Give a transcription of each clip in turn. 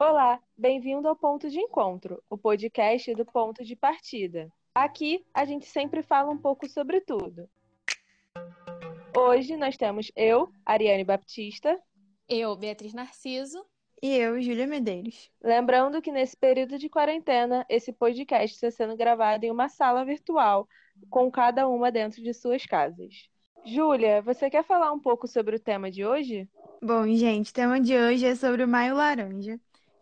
Olá, bem-vindo ao Ponto de Encontro, o podcast do Ponto de Partida. Aqui a gente sempre fala um pouco sobre tudo. Hoje nós temos eu, Ariane Baptista. Eu, Beatriz Narciso. E eu, Júlia Medeiros. Lembrando que nesse período de quarentena, esse podcast está sendo gravado em uma sala virtual, com cada uma dentro de suas casas. Júlia, você quer falar um pouco sobre o tema de hoje? Bom, gente, o tema de hoje é sobre o Maio Laranja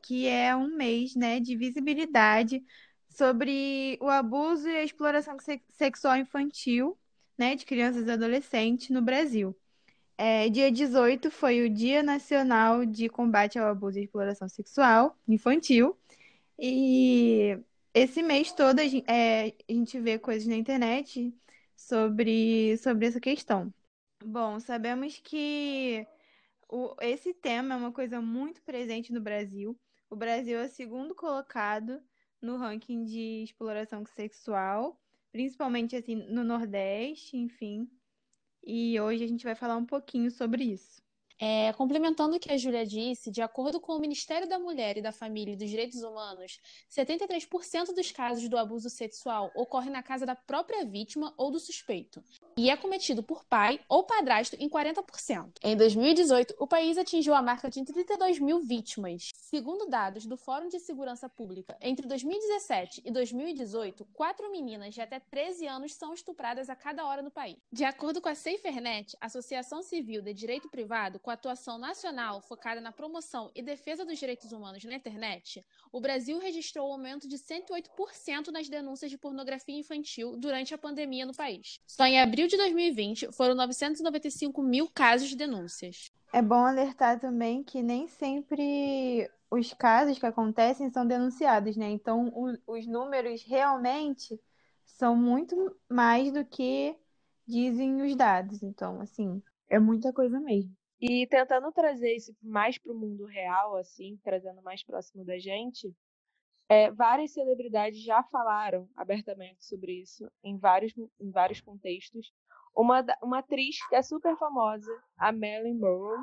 que é um mês, né, de visibilidade sobre o abuso e a exploração sexual infantil, né, de crianças e adolescentes no Brasil. É, dia 18 foi o Dia Nacional de Combate ao Abuso e Exploração Sexual Infantil. E esse mês todo a gente, é, a gente vê coisas na internet sobre, sobre essa questão. Bom, sabemos que o, esse tema é uma coisa muito presente no Brasil. O Brasil é o segundo colocado no ranking de exploração sexual, principalmente assim no Nordeste, enfim. E hoje a gente vai falar um pouquinho sobre isso. É, complementando o que a Júlia disse, de acordo com o Ministério da Mulher e da Família e dos Direitos Humanos, 73% dos casos do abuso sexual ocorrem na casa da própria vítima ou do suspeito, e é cometido por pai ou padrasto em 40%. Em 2018, o país atingiu a marca de 32 mil vítimas. Segundo dados do Fórum de Segurança Pública, entre 2017 e 2018, quatro meninas de até 13 anos são estupradas a cada hora no país. De acordo com a SaferNet, Associação Civil de Direito Privado, com atuação nacional focada na promoção e defesa dos direitos humanos na internet, o Brasil registrou um aumento de 108% nas denúncias de pornografia infantil durante a pandemia no país. Só em abril de 2020 foram 995 mil casos de denúncias. É bom alertar também que nem sempre os casos que acontecem são denunciados, né? Então, o, os números realmente são muito mais do que dizem os dados. Então, assim, é muita coisa mesmo. E tentando trazer isso mais para o mundo real, assim, trazendo mais próximo da gente, é, várias celebridades já falaram abertamente sobre isso em vários, em vários contextos. Uma, uma atriz que é super famosa, a Marilyn Monroe,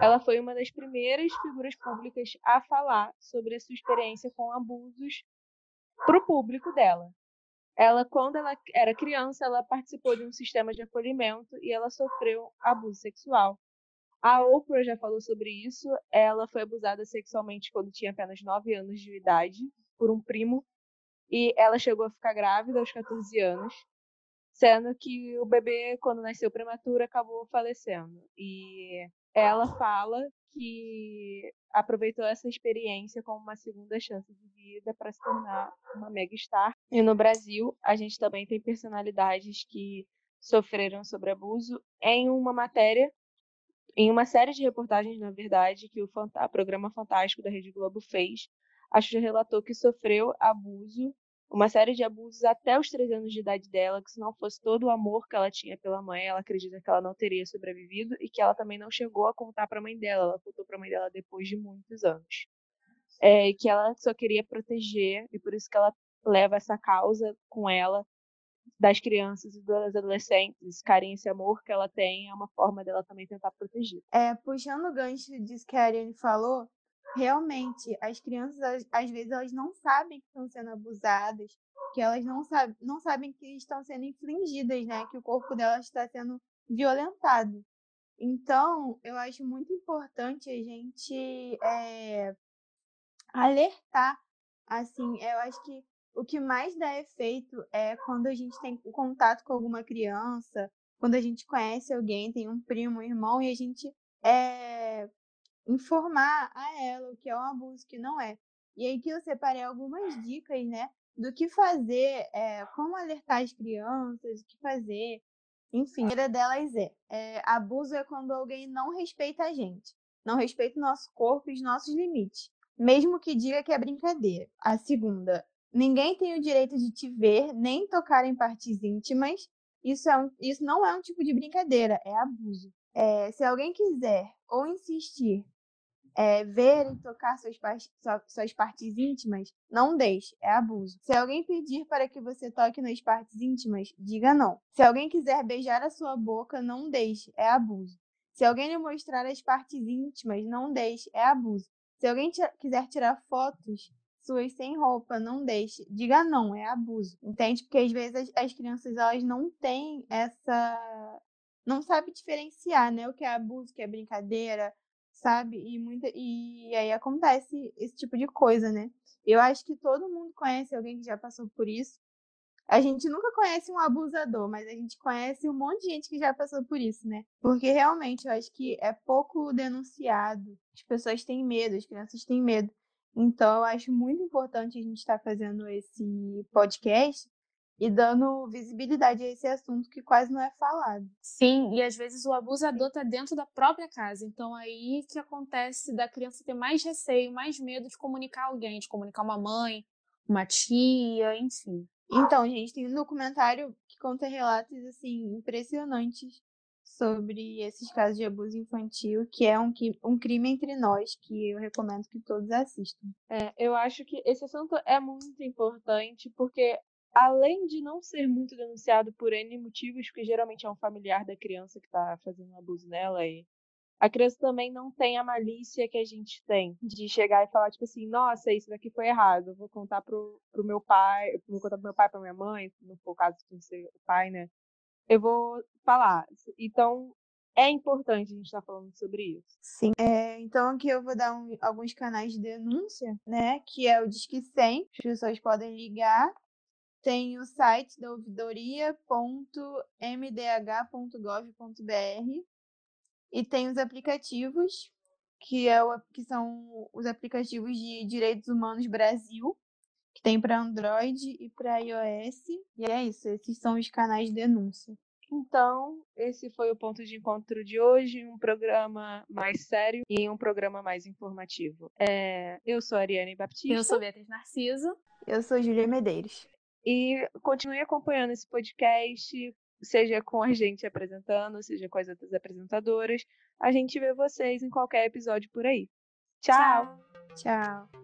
ela foi uma das primeiras figuras públicas a falar sobre a sua experiência com abusos para o público dela. Ela, quando ela era criança, ela participou de um sistema de acolhimento e ela sofreu abuso sexual. A Oprah já falou sobre isso. Ela foi abusada sexualmente quando tinha apenas 9 anos de idade por um primo. E ela chegou a ficar grávida aos 14 anos, sendo que o bebê, quando nasceu prematuro, acabou falecendo. E ela fala que aproveitou essa experiência como uma segunda chance de vida para se tornar uma mega star. E no Brasil, a gente também tem personalidades que sofreram sobre abuso. Em uma matéria em uma série de reportagens, na verdade, que o programa Fantástico da Rede Globo fez, a Xuxa relatou que sofreu abuso, uma série de abusos até os três anos de idade dela, que se não fosse todo o amor que ela tinha pela mãe, ela acredita que ela não teria sobrevivido e que ela também não chegou a contar para a mãe dela, ela contou para a mãe dela depois de muitos anos. É, que ela só queria proteger, e por isso que ela leva essa causa com ela das crianças e das adolescentes, carinho, esse amor que ela tem, é uma forma dela também tentar proteger. É, puxando o gancho disso que a Ariane falou, realmente, as crianças, às vezes, elas não sabem que estão sendo abusadas, que elas não, sabe, não sabem que estão sendo infligidas, né? Que o corpo delas está sendo violentado. Então, eu acho muito importante a gente é, alertar, assim, eu acho que o que mais dá efeito é quando a gente tem contato com alguma criança, quando a gente conhece alguém, tem um primo, um irmão, e a gente é, informar a ela o que é um abuso, o que não é. E aí que eu separei algumas dicas, né, do que fazer, é, como alertar as crianças, o que fazer, enfim. A primeira delas é, é, abuso é quando alguém não respeita a gente, não respeita o nosso corpo e os nossos limites, mesmo que diga que é brincadeira. A segunda, Ninguém tem o direito de te ver, nem tocar em partes íntimas. Isso, é um, isso não é um tipo de brincadeira, é abuso. É, se alguém quiser ou insistir é, ver e tocar suas, suas partes íntimas, não deixe, é abuso. Se alguém pedir para que você toque nas partes íntimas, diga não. Se alguém quiser beijar a sua boca, não deixe, é abuso. Se alguém lhe mostrar as partes íntimas, não deixe, é abuso. Se alguém quiser tirar fotos suas sem roupa, não deixe. Diga não, é abuso. Entende? Porque às vezes as, as crianças elas não têm essa. Não sabe diferenciar, né? O que é abuso, o que é brincadeira, sabe? E, muita, e aí acontece esse tipo de coisa, né? Eu acho que todo mundo conhece alguém que já passou por isso. A gente nunca conhece um abusador, mas a gente conhece um monte de gente que já passou por isso, né? Porque realmente eu acho que é pouco denunciado. As pessoas têm medo, as crianças têm medo. Então eu acho muito importante a gente estar fazendo esse podcast e dando visibilidade a esse assunto que quase não é falado. Sim, e às vezes o abusador está dentro da própria casa. Então aí que acontece da criança ter mais receio, mais medo de comunicar alguém, de comunicar uma mãe, uma tia, enfim. Então, gente, tem um documentário que conta relatos assim impressionantes sobre esses casos de abuso infantil, que é um, um crime entre nós, que eu recomendo que todos assistam. É, eu acho que esse assunto é muito importante, porque além de não ser muito denunciado por N motivos, porque geralmente é um familiar da criança que está fazendo abuso nela, e a criança também não tem a malícia que a gente tem de chegar e falar, tipo assim, nossa, isso daqui foi errado, vou contar pro, pro meu pai, vou contar pro meu pai, pra minha mãe, se não for o caso de ser o pai, né? Eu vou falar. Então, é importante a gente estar tá falando sobre isso. Sim. É, então aqui eu vou dar um, alguns canais de denúncia, né? Que é o Disque 100, as pessoas podem ligar tem o site da ouvidoria.mdh.gov.br e tem os aplicativos, que, é o, que são os aplicativos de Direitos Humanos Brasil, tem para Android e para iOS. E é isso, esses são os canais de denúncia. Então, esse foi o ponto de encontro de hoje, um programa mais sério e um programa mais informativo. É, eu sou a Ariane Baptista. Eu sou Beatriz Narciso. Eu sou Júlia Medeiros. E continue acompanhando esse podcast, seja com a gente apresentando, seja com as outras apresentadoras. A gente vê vocês em qualquer episódio por aí. Tchau! Tchau!